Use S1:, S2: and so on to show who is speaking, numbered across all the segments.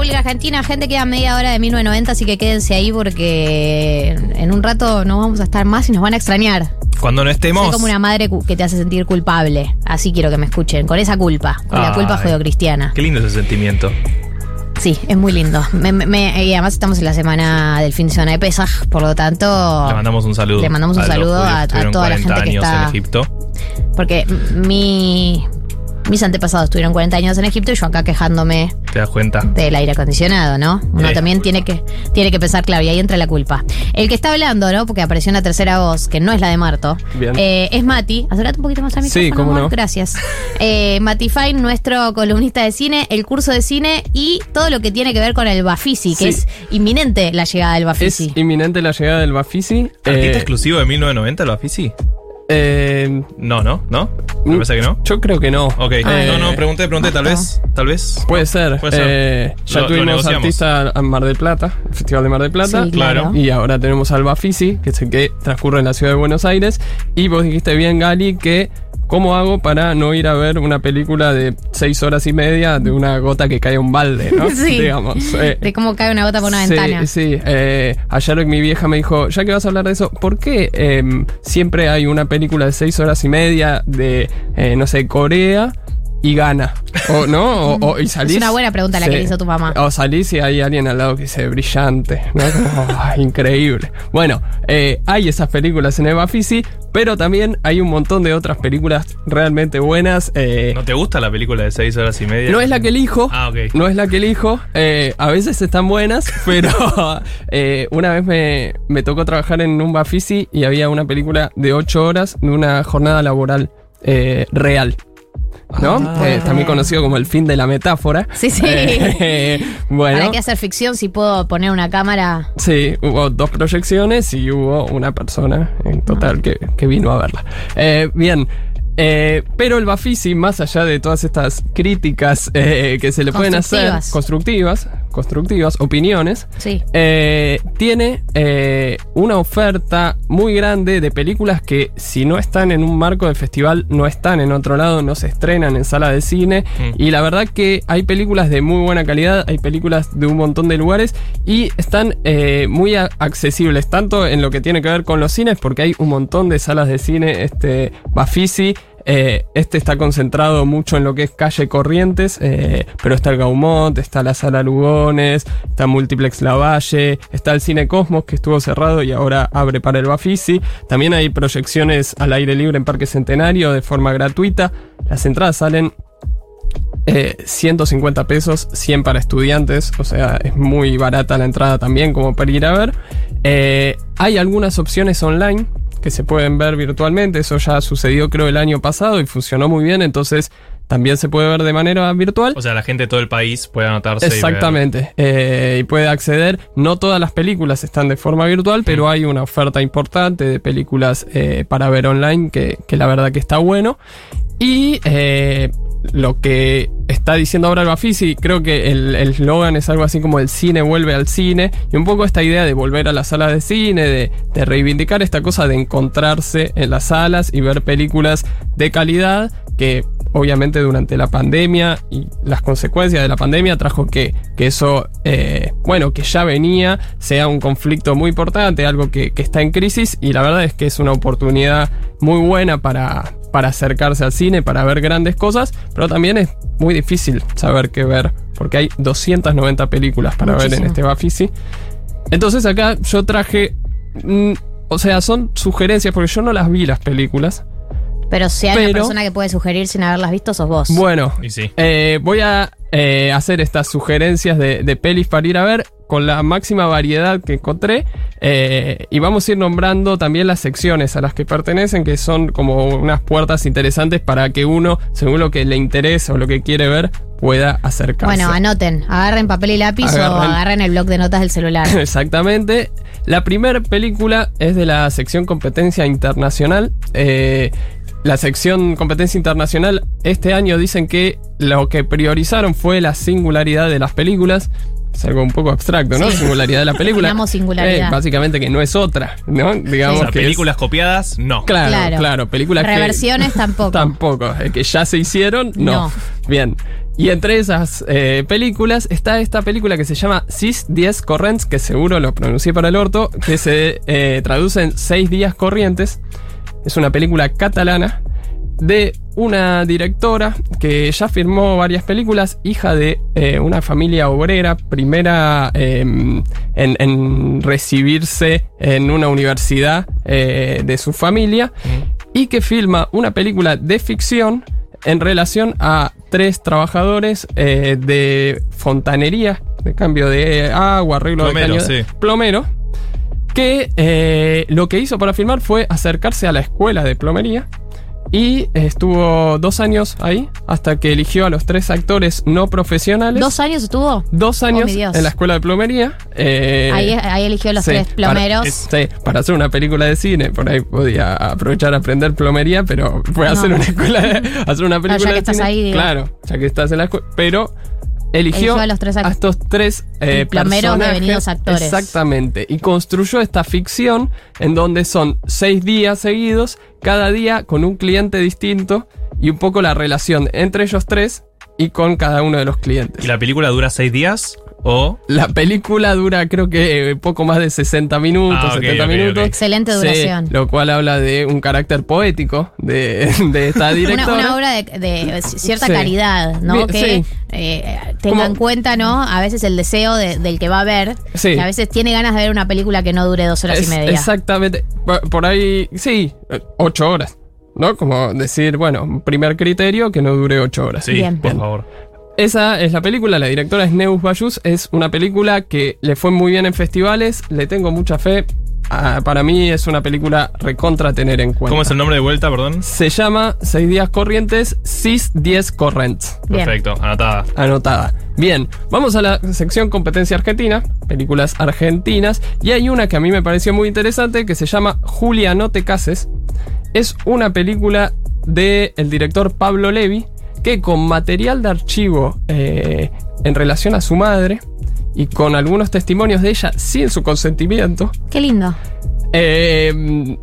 S1: República Argentina. Gente, queda media hora de 1990, así que quédense ahí porque en un rato no vamos a estar más y nos van a extrañar.
S2: Cuando no estemos.
S1: Soy como una madre que te hace sentir culpable. Así quiero que me escuchen, con esa culpa, con la culpa judeocristiana.
S2: Qué lindo ese sentimiento.
S1: Sí, es muy lindo. Me- me- y además estamos en la semana del fin de semana de Pesaj, por lo tanto.
S2: Le mandamos un saludo.
S1: Le mandamos un saludo a- toda la
S2: 40
S1: gente que está-
S2: en Egipto.
S1: Porque mi, mis antepasados estuvieron 40 años en Egipto y yo acá quejándome
S2: ¿Te das cuenta?
S1: del aire acondicionado, ¿no? Uno
S2: Sí.
S1: también tiene que, tiene que pensar, claro, y ahí entra la culpa. El que está hablando, ¿no? Porque apareció una tercera voz, que no es la de Marto,
S3: Bien.
S1: eh, es Mati. Acércate un poquito más al
S3: Sí,
S1: micrófono,
S3: cómo
S1: amor.
S3: no.
S1: Gracias. Eh, Mati Fine, nuestro columnista de cine, el curso de cine y todo lo que tiene que ver con el Bafisi, que
S3: Sí.
S1: es inminente la llegada del
S3: Es
S1: Bafisi.
S3: inminente la llegada del Bafisi.
S2: ¿Artista
S3: Eh,
S2: exclusivo de 1990, lo Afisi?
S3: Eh,
S2: No, no, ¿no? Me parece que no.
S3: Yo creo que no.
S2: Ok,
S3: Eh,
S2: no, no, pregunté, pregunté, tal vez, tal vez.
S3: Puede ser.
S2: Puede ser.
S3: Eh, ya
S2: Lo-
S3: tuvimos artista en Mar del Plata, el Festival de Mar del Plata.
S1: Sí, claro.
S2: claro.
S3: Y ahora tenemos al Bafisi, que es el que transcurre en la ciudad de Buenos Aires. Y vos dijiste bien, Gali, que ¿cómo hago para no ir a ver una película de seis horas y media de una gota que cae a un balde, ¿no?
S1: Sí.
S3: Digamos. eh,
S1: De cómo cae una gota por una
S3: sí,
S1: ventana.
S3: Sí, eh, ayer mi vieja me dijo, ya que vas a hablar de eso, ¿por qué em, siempre hay una película de seis horas y media de, eh, no sé, Corea y gana? O, ¿No? O, o- y salís,
S1: una buena pregunta la que le hizo tu mamá.
S3: O salís y hay alguien al lado que dice brillante, ¿no? Como, "Ah, increíble. Bueno, eh, hay esas películas en Eva Fisi, pero también hay un montón de otras películas realmente buenas. eh,
S2: ¿No te gusta la película de 6 horas y media?
S3: no es la que elijo.
S2: Ah, ok.
S3: No es la que elijo. eh, a veces están buenas, pero eh, una vez me, me tocó trabajar en un Bafisi y había una película de 8 horas de una jornada laboral real. ¿No?
S2: Ah.
S3: Eh, también conocido como el fin de la metáfora.
S1: Sí, sí.
S3: Eh, bueno.
S1: ¿Para qué hacer ficción si puedo poner una cámara?
S3: Sí, hubo dos proyecciones y hubo una persona en total que, que vino a verla. Eh, bien. eh, pero el Bafisi, más allá de todas estas críticas que se le pueden hacer,
S1: Constructivas.
S3: Constructivas, opiniones,
S1: Sí.
S3: eh, tiene eh, una oferta muy grande de películas que si no están en un marco de festival, no están en otro lado, no se estrenan en sala de cine.
S2: Mm.
S3: Y la verdad que hay películas de muy buena calidad, hay películas de un montón de lugares y están eh, muy accesibles, tanto en lo que tiene que ver con los cines, porque hay un montón de salas de cine, este Bafisi. Eh, este está concentrado mucho en lo que es calle Corrientes, eh, pero está el Gaumont, está la Sala Lugones, está Multiplex Lavalle, está el Cine Cosmos que estuvo cerrado y ahora abre para el Bafisi. También hay proyecciones al aire libre en Parque Centenario de forma gratuita. Las entradas salen eh, 150 pesos, 100 para estudiantes, o sea, es muy barata la entrada también como para ir a ver. Eh, hay algunas opciones online que se pueden ver virtualmente, eso ya sucedió creo el año pasado y funcionó muy bien, entonces también se puede ver de manera virtual.
S2: O sea, la gente de todo el país puede anotarse. y ver.
S3: Exactamente. Eh, y puede acceder. No todas las películas están de forma virtual, pero hay una oferta importante de películas eh, para ver online que, que la verdad que está bueno. Y eh, lo que está diciendo ahora el Bafisi, creo que el eslogan es algo así como el cine vuelve al cine. Y un poco esta idea de volver a la sala de cine, de, de reivindicar esta cosa de encontrarse en las salas y ver películas de calidad que obviamente durante la pandemia y las consecuencias de la pandemia trajo que, que eso, eh, bueno, que ya venía, sea un conflicto muy importante, algo que, que está en crisis y la verdad es que es una oportunidad muy buena para, para acercarse al cine, para ver grandes cosas, pero también es muy difícil saber qué ver, porque hay 290 películas para ver en este Bafisi. Entonces acá yo traje... mm, o sea, son sugerencias porque yo no las vi las películas.
S1: Pero si hay una persona que puede sugerir sin haberlas visto, sos vos.
S3: Bueno,
S2: Y sí.
S3: eh, voy a eh, hacer estas sugerencias de, de pelis para ir a ver con la máxima variedad que encontré. eh, y vamos a ir nombrando también las secciones a las que pertenecen, que son como unas puertas interesantes para que uno, según lo que le interesa o lo que quiere ver, pueda acercarse.
S1: Bueno, anoten, agarren papel y lápiz o
S3: Agarren.
S1: el bloc de notas del celular.
S3: Exactamente. La primera película es de la sección competencia internacional. Eh, la sección competencia internacional este año dicen que lo que priorizaron fue la singularidad de las películas. Es algo un poco abstracto, ¿no?
S1: Sí.
S3: Singularidad de la película.
S1: Singularidad.
S3: Eh, básicamente que no es otra, ¿no?
S2: O
S3: Digamos
S2: sea,
S3: que es-
S2: películas copiadas, no.
S3: Claro,
S1: Claro.
S3: claro, películas que-
S1: Reversiones tampoco.
S3: Tampoco. eh, que ya se hicieron, no.
S1: No.
S3: Bien. Y entre esas eh, películas está esta película que se llama Sis 10 Corrents, que seguro lo pronuncié para el orto, que se eh, traduce en 6 días corrientes. Es una película catalana de una directora que ya firmó varias películas, hija de eh, una familia obrera, primera em, en, en, recibirse en una universidad eh, de su familia, y que filma una película de ficción en relación a tres trabajadores eh, de fontanería, de cambio de agua, arreglo
S2: Plomero,
S3: de caño,
S2: sí.
S3: plomero, que eh, lo que hizo para filmar fue acercarse a la escuela de plomería y estuvo dos años ahí hasta que eligió a los tres actores no profesionales.
S1: ¿Dos años estuvo?
S3: Dos años
S1: Oh, Dios.
S3: en la escuela de plomería. eh,
S1: Ahí, ahí eligió los
S3: sí,
S1: tres plomeros.
S3: Para, es- sí, para hacer una película de cine, por ahí podía aprovechar a aprender plomería, pero fue a
S1: No.
S3: hacer una escuela, de- hacer una película
S1: ya que
S3: de
S1: estás
S3: cine.
S1: ahí, digo.
S3: Claro, ya que estás en la escuela, pero eligió,
S1: Eligió a los tres act-
S3: estos tres eh,
S1: plomeros
S3: personajes.
S1: devenidos actores.
S3: Exactamente, y construyó esta ficción en donde son seis días seguidos, cada día con un cliente distinto y un poco la relación entre ellos tres y con cada uno de los clientes.
S2: ¿Y la película dura seis días? ¿O
S3: La película dura creo que eh, poco más de 60 minutos,
S2: Ah, ok,
S3: 70
S2: ok,
S3: minutos.
S1: Excelente
S3: Sí,
S1: duración.
S3: lo cual habla de un carácter poético de, de esta directora.
S1: una obra de, de cierta
S3: Sí.
S1: calidad, ¿no?
S3: Bien,
S1: que
S3: sí.
S1: eh, tenga en cuenta, ¿no? A veces el deseo de- del que va a ver,
S3: Sí.
S1: que a veces tiene ganas de ver una película que no dure dos horas
S3: Es-
S1: y media.
S3: Exactamente. Por, por ahí, sí, ocho horas. ¿No? Como decir, bueno, primer criterio que no dure ocho horas.
S2: sí,
S1: Bien.
S2: por favor.
S3: Esa es la película, la directora es Neus Bayus, es una película que le fue muy bien en festivales, le tengo mucha fe. Ah, para mí es una película recontra tener en cuenta.
S2: ¿Cómo es el nombre de vuelta, perdón?
S3: Se llama Seis días corrientes, CIS 10 Corrents.
S1: Bien.
S2: Perfecto, anotada.
S3: Anotada. Bien, vamos a la sección competencia argentina, películas argentinas, y hay una que a mí me pareció muy interesante que se llama Julia, no te cases. Es una película del el director Pablo Levi que con material de archivo eh, en relación a su madre y con algunos testimonios de ella sin su consentimiento,
S1: Qué lindo.
S3: eh,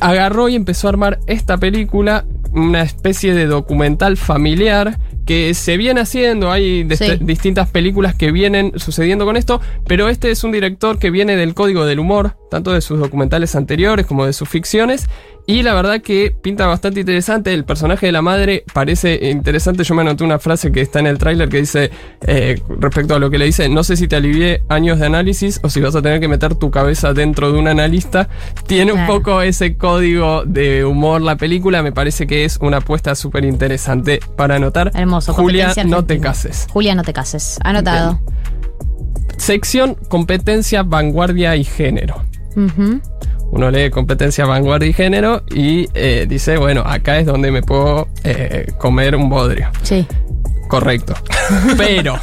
S3: agarró y empezó a armar esta película, una especie de documental familiar que se viene haciendo, hay
S1: Sí.
S3: distintas películas que vienen sucediendo con esto, pero este es un director que viene del código del humor, tanto de sus documentales anteriores como de sus ficciones, y la verdad que pinta bastante interesante, el personaje de la madre parece interesante, yo me anoté una frase que está en el tráiler que dice, eh, respecto a lo que le dice, no sé si te alivié años de análisis o si vas a tener que meter tu cabeza dentro de un analista, tiene un poco ese código de humor la película, me parece que es una apuesta súper interesante para anotar.
S1: Hermoso.
S3: Julia, no te cases.
S1: Julia, no te cases. Anotado.
S3: Sección competencia, vanguardia y género. Uno lee competencia, vanguardia y género y eh, dice, bueno, acá es donde me puedo eh, comer un bodrio.
S1: Sí.
S3: Correcto. Pero,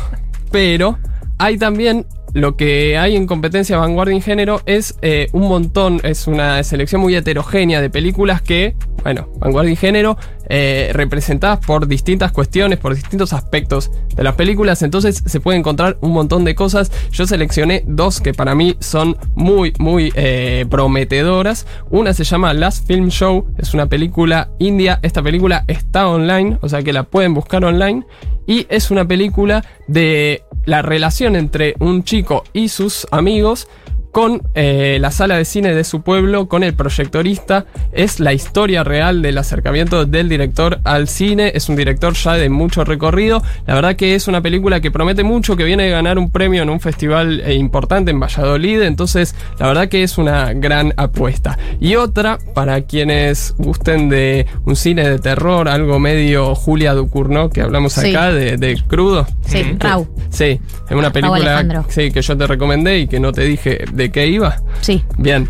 S3: pero, hay también lo que hay en competencia vanguardia en género es eh, un montón, es una selección muy heterogénea de películas que, bueno, vanguardia y género, eh, representadas por distintas cuestiones, por distintos aspectos de las películas, entonces se puede encontrar un montón de cosas. Yo seleccioné dos que para mí son muy, muy eh, prometedoras. Una se llama Last Film Show, es una película india, esta película está online, o sea que la pueden buscar online, y es una película de la relación entre un chico y sus amigos con eh, la sala de cine de su pueblo, con el proyectorista. Es la historia real del acercamiento del director al cine. Es un director ya de mucho recorrido. La verdad que es una película que promete mucho, que viene de ganar un premio en un festival eh, importante en Valladolid. Entonces, la verdad que es una gran apuesta. Y otra, para quienes gusten de un cine de terror, algo medio Julia Ducournau, que hablamos
S1: Sí.
S3: acá, de, de crudo.
S1: Sí. Rau.
S3: Sí, es una película sí, que yo te recomendé y que no te dije de qué iba.
S1: Sí.
S3: Bien,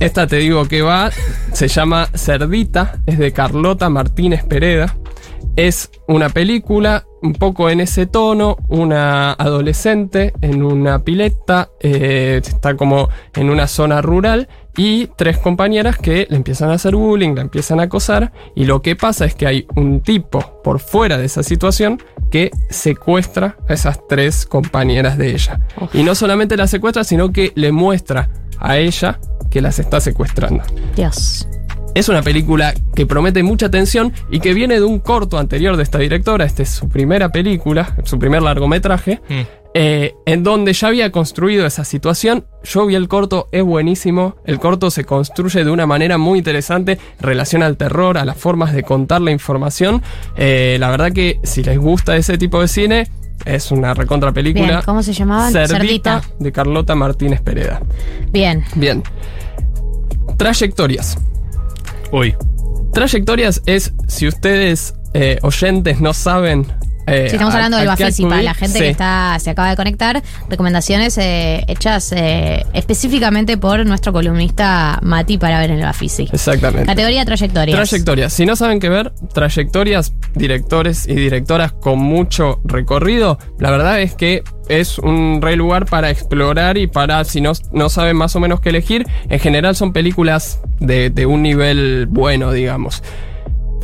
S3: esta te digo que va, se llama Cerdita, es de Carlota Martínez Pereda. Es una película un poco en ese tono, una adolescente en una pileta, eh, está como en una zona rural y tres compañeras que le empiezan a hacer bullying, la empiezan a acosar y lo que pasa es que hay un tipo por fuera de esa situación que secuestra a esas tres compañeras de ella.
S1: Uf.
S3: Y no solamente las secuestra, sino que le muestra a ella que las está secuestrando.
S1: Dios.
S3: Es una película que promete mucha tensión y que viene de un corto anterior de esta directora. Esta es su primera película, su primer largometraje.
S2: Mm.
S3: eh, en donde ya había construido esa situación. Yo vi el corto, es buenísimo. El corto se construye de una manera muy interesante en relación al terror, a las formas de contar la información. Eh, la verdad que si les gusta ese tipo de cine, es una recontra película.
S1: Bien, ¿cómo se?
S3: Cerdita,
S1: Cerdita.
S3: de Carlota Martínez Pereda.
S1: Bien.
S3: Bien. Trayectorias.
S2: Uy.
S3: Trayectorias es, si ustedes eh, oyentes no saben... eh,
S1: Sí, estamos
S3: a-
S1: hablando del
S3: a qué
S1: Bafisi, para
S3: acudir,
S1: la gente
S3: sí,
S1: que está, se acaba de conectar. Recomendaciones eh, hechas específicamente por nuestro columnista Mati para ver en el Bafisi.
S3: Exactamente.
S1: Categoría trayectorias.
S3: Trayectorias. Si no saben qué ver, trayectorias, directores y directoras con mucho recorrido, la verdad es que es un re lugar para explorar y para, si no, no saben más o menos qué elegir, en general son películas de, de un nivel bueno, digamos.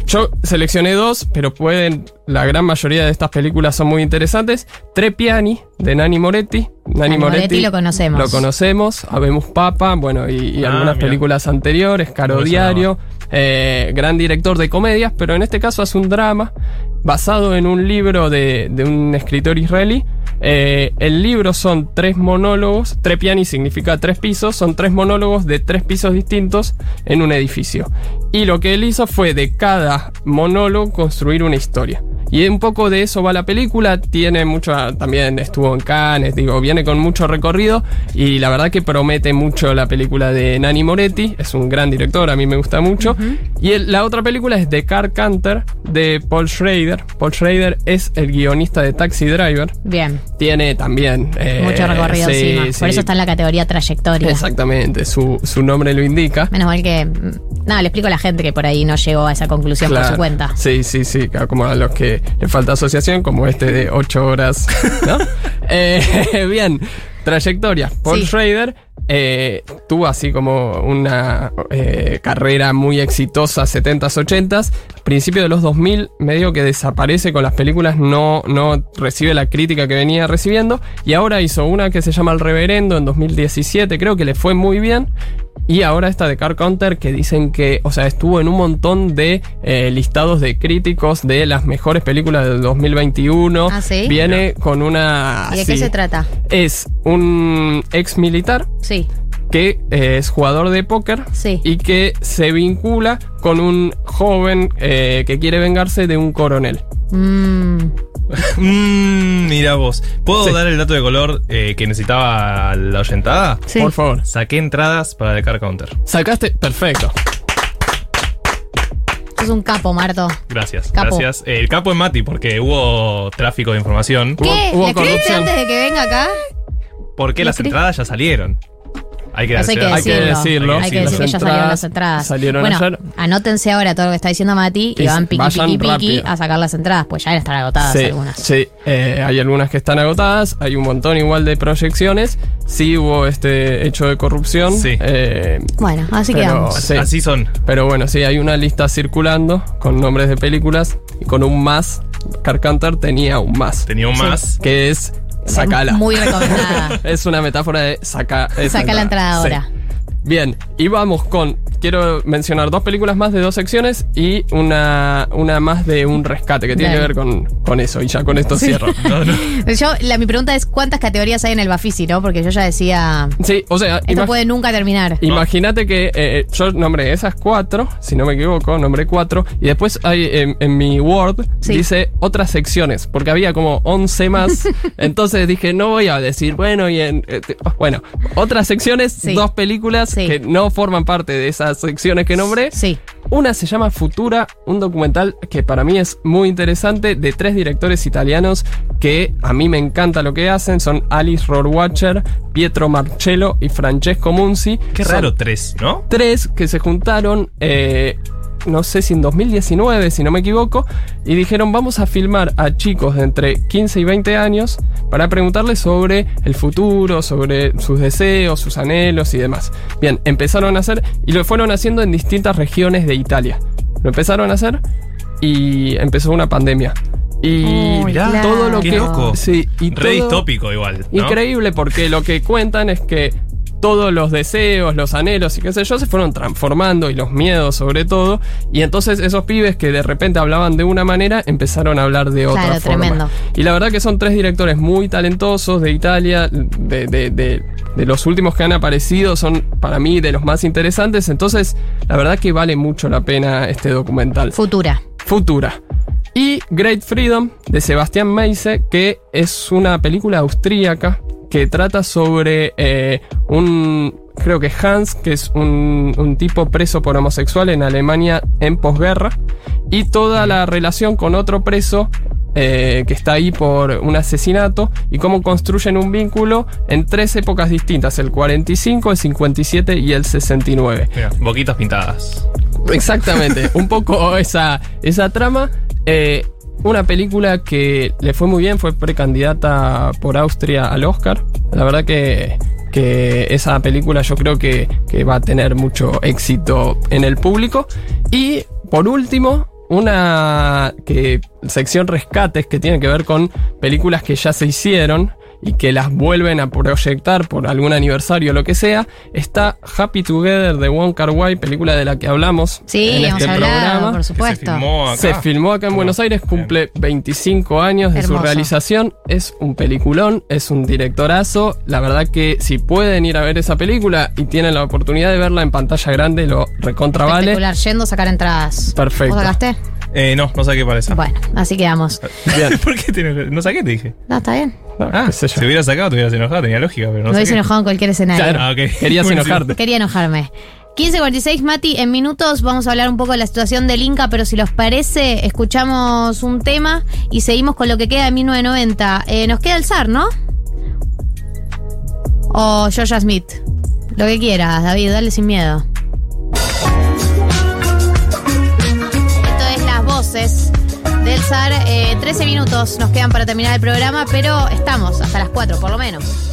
S3: Yo seleccioné dos, pero pueden. La gran mayoría de estas películas son muy interesantes. Trepiani, de Nani Moretti.
S1: Nani Moretti lo conocemos.
S3: Lo conocemos. Habemos Papa, bueno, y, y
S2: Ah,
S3: algunas
S2: mira.
S3: películas anteriores. Caro
S2: No
S3: Diario. eh, gran director de comedias, pero en este caso hace un drama basado en un libro de, de un escritor israelí. Eh, el libro son tres monólogos. Trepiani significa tres pisos. Son tres monólogos de tres pisos distintos en un edificio. Y lo que él hizo fue de cada monólogo construir una historia. Y un poco de eso va la película. Tiene mucho. También estuvo en Cannes, digo, viene con mucho recorrido. Y la verdad que promete mucho la película de Nani Moretti. Es un gran director, a mí me gusta mucho. Y el- la otra película es The Car Canter de Paul Schrader. Paul Schrader es el guionista de Taxi Driver.
S1: Bien.
S3: Tiene también. eh,
S1: Mucho recorrido
S3: sí,
S1: encima.
S3: sí.
S1: Por eso está en la categoría trayectoria.
S3: Exactamente, su, su nombre lo indica.
S1: Menos mal que. Nada, le explico a la gente que por ahí no llegó a esa conclusión por su cuenta.
S3: Sí, sí, sí, como a los que le falta asociación, como este de 8 horas, ¿no? Eh, bien, trayectoria. Paul
S1: Sí.
S3: Schrader eh, tuvo así como una eh, carrera muy exitosa, 70s, 80s. Principio de los 2000, medio que desaparece con las películas, no, no recibe la crítica que venía recibiendo. Y ahora hizo una que se llama El Reverendo en 2017, creo que le fue muy bien. Y ahora esta de Car Counter que dicen que, o sea, estuvo en un montón de eh, listados de críticos de las mejores películas del 2021.
S1: Ah, ¿sí?
S3: Viene con una...
S1: ¿Y de qué se trata?
S3: Es un ex militar
S1: Sí.
S3: Que eh, es jugador de póker
S1: Sí.
S3: y que se vincula con un joven eh, que quiere vengarse de un coronel.
S1: Mm,
S2: Mmm, mira vos. ¿Puedo
S3: Sí.
S2: dar el dato de color eh, que necesitaba la oyentada?
S1: sí.
S3: Por favor.
S2: Saqué entradas para The Car Counter.
S3: Sacaste, perfecto.
S1: Es un capo, Marto.
S2: Gracias,
S1: Capo.
S2: gracias. El capo es Mati porque hubo tráfico de información.
S3: Hubo-
S1: ¿Qué?
S3: hubo
S1: ¿Le escribiste
S3: corrupción.
S1: antes de que venga acá?
S2: Porque
S1: ¿Le
S2: las entradas ya salieron. Hay que,
S1: Eso hay que
S2: decir-
S3: Hay que
S1: decirlo.
S3: decirlo.
S1: Hay que
S2: Las
S1: decir que ya salieron las entradas.
S3: salieron
S1: bueno,
S3: ayer.
S1: anótense ahora todo lo que está diciendo Mati y,
S3: Y
S1: van piqui, piqui, piqui
S3: rápido.
S1: a sacar las entradas, pues ya están agotadas
S3: Sí,
S1: algunas.
S3: sí. Eh, hay algunas que están agotadas, hay un montón igual de proyecciones. Sí hubo este hecho de corrupción.
S2: Sí.
S3: eh,
S1: Bueno, así
S3: Pero-
S1: quedamos.
S3: sí.
S2: Así son.
S3: pero bueno, sí, hay una lista circulando con nombres de películas y con un más. Carcantar tenía un más.
S2: Tenía un
S1: Sí.
S2: más.
S3: Que es sacala.
S1: Muy recomendada.
S3: Es una metáfora de saca
S1: Saca la entrada
S3: Sí.
S1: ahora.
S3: Bien, y vamos con. Quiero mencionar dos películas más de dos secciones y una, una más de un rescate que tiene
S1: Dale.
S3: que ver con, con eso. Y ya con esto cierro.
S2: No, no.
S1: Yo, la, mi pregunta es: ¿cuántas categorías hay en el Bafisi, no? Porque yo ya decía.
S3: Sí, o sea,
S1: Esto puede nunca terminar.
S3: imagínate que eh, yo nombré esas cuatro, si no me equivoco, nombré cuatro. Y después hay en, en mi Word
S1: Sí.
S3: dice otras secciones, porque había como 11 más. entonces dije, no voy a decir, bueno, y en. eh, te- bueno, otras secciones,
S1: Sí.
S3: dos películas
S1: Sí.
S3: que no forman parte de esas secciones que nombré.
S1: Sí.
S3: Una se llama Futura, un documental que para mí es muy interesante de tres directores italianos que a mí me encanta lo que hacen. Son Alice Rohrwacher, Pietro Marcello y Francesco Munzi.
S2: Qué
S3: Son
S2: raro, tres, ¿no?
S3: Tres que se juntaron, eh, no sé si en 2019, si no me equivoco, y dijeron vamos a filmar a chicos de entre 15 y 20 años para preguntarles sobre el futuro, sobre sus deseos, sus anhelos y demás. Bien, empezaron a hacer y lo fueron haciendo en distintas regiones de Italia. Lo empezaron a hacer y empezó una pandemia. Y
S2: mirá,
S3: todo lo
S2: qué
S3: que
S2: loco.
S3: sí, y
S2: Re
S3: todo-
S2: distópico igual. ¿no?
S3: Increíble porque lo que cuentan es que todos los deseos, los anhelos y qué sé yo se fueron transformando y los miedos sobre todo. Y entonces esos pibes que de repente hablaban de una manera empezaron a hablar de otra
S1: Claro,
S3: forma.
S1: tremendo.
S3: Y la verdad que son tres directores muy talentosos de Italia, de, de- de- de los últimos que han aparecido, son para mí de los más interesantes. Entonces, la verdad que vale mucho la pena este documental.
S1: Futura.
S3: Futura. Y Great Freedom de Sebastián Meise, que es una película austríaca que trata sobre eh, un, creo que Hans, que es un, un tipo preso por homosexual en Alemania en posguerra, y toda la relación con otro preso eh, que está ahí por un asesinato, y cómo construyen un vínculo en tres épocas distintas, el 45, el 57 y el 69.
S2: Mira, boquitas pintadas.
S3: Exactamente, un poco esa, esa trama. Eh, una película que le fue muy bien, fue precandidata por Austria al Oscar. La verdad que, que esa película yo creo que, que va a tener mucho éxito en el público. Y por último, una que, sección rescates que tiene que ver con películas que ya se hicieron y que las vuelven a proyectar por algún aniversario o lo que sea, está Happy Together de Wong Kar Wai, película de la que hablamos
S1: Sí,
S3: en
S1: hemos
S3: este
S1: hablado,
S3: programa.
S1: por
S2: se
S1: supuesto.
S2: filmó acá.
S3: Se filmó acá en Buenos Aires, cumple 25 años de
S1: Hermoso.
S3: su realización. Es un peliculón, es un directorazo. La verdad que si pueden ir a ver esa película y tienen la oportunidad de verla en pantalla grande, lo recontra vale.
S1: Yendo a sacar entradas.
S3: Perfecto.
S1: ¿Vos sacaste?
S2: Eh, no, no saqué para esa.
S1: Bueno, así quedamos.
S3: Bien.
S2: ¿Por qué te enojas? No saqué, te dije.
S1: No, está bien.
S2: Ah,
S3: yo.
S2: si hubiera sacado, te hubieras enojado, tenía lógica, pero no
S1: Lo hubiese
S2: saqué.
S1: enojado en cualquier escenario.
S3: Claro,
S2: Ah, ok.
S3: querías
S2: Buenísimo.
S3: enojarte.
S1: Quería enojarme. 15.46, Mati, en minutos vamos a hablar un poco de la situación del Inca, pero si los parece, escuchamos un tema y seguimos con lo que queda de 1990. Eh, nos queda el zar, ¿no? O Georgia Smith. Lo que quieras, David, dale sin miedo. Del. Eh, 13 minutos nos quedan para terminar el programa, pero estamos hasta las 4 por lo menos.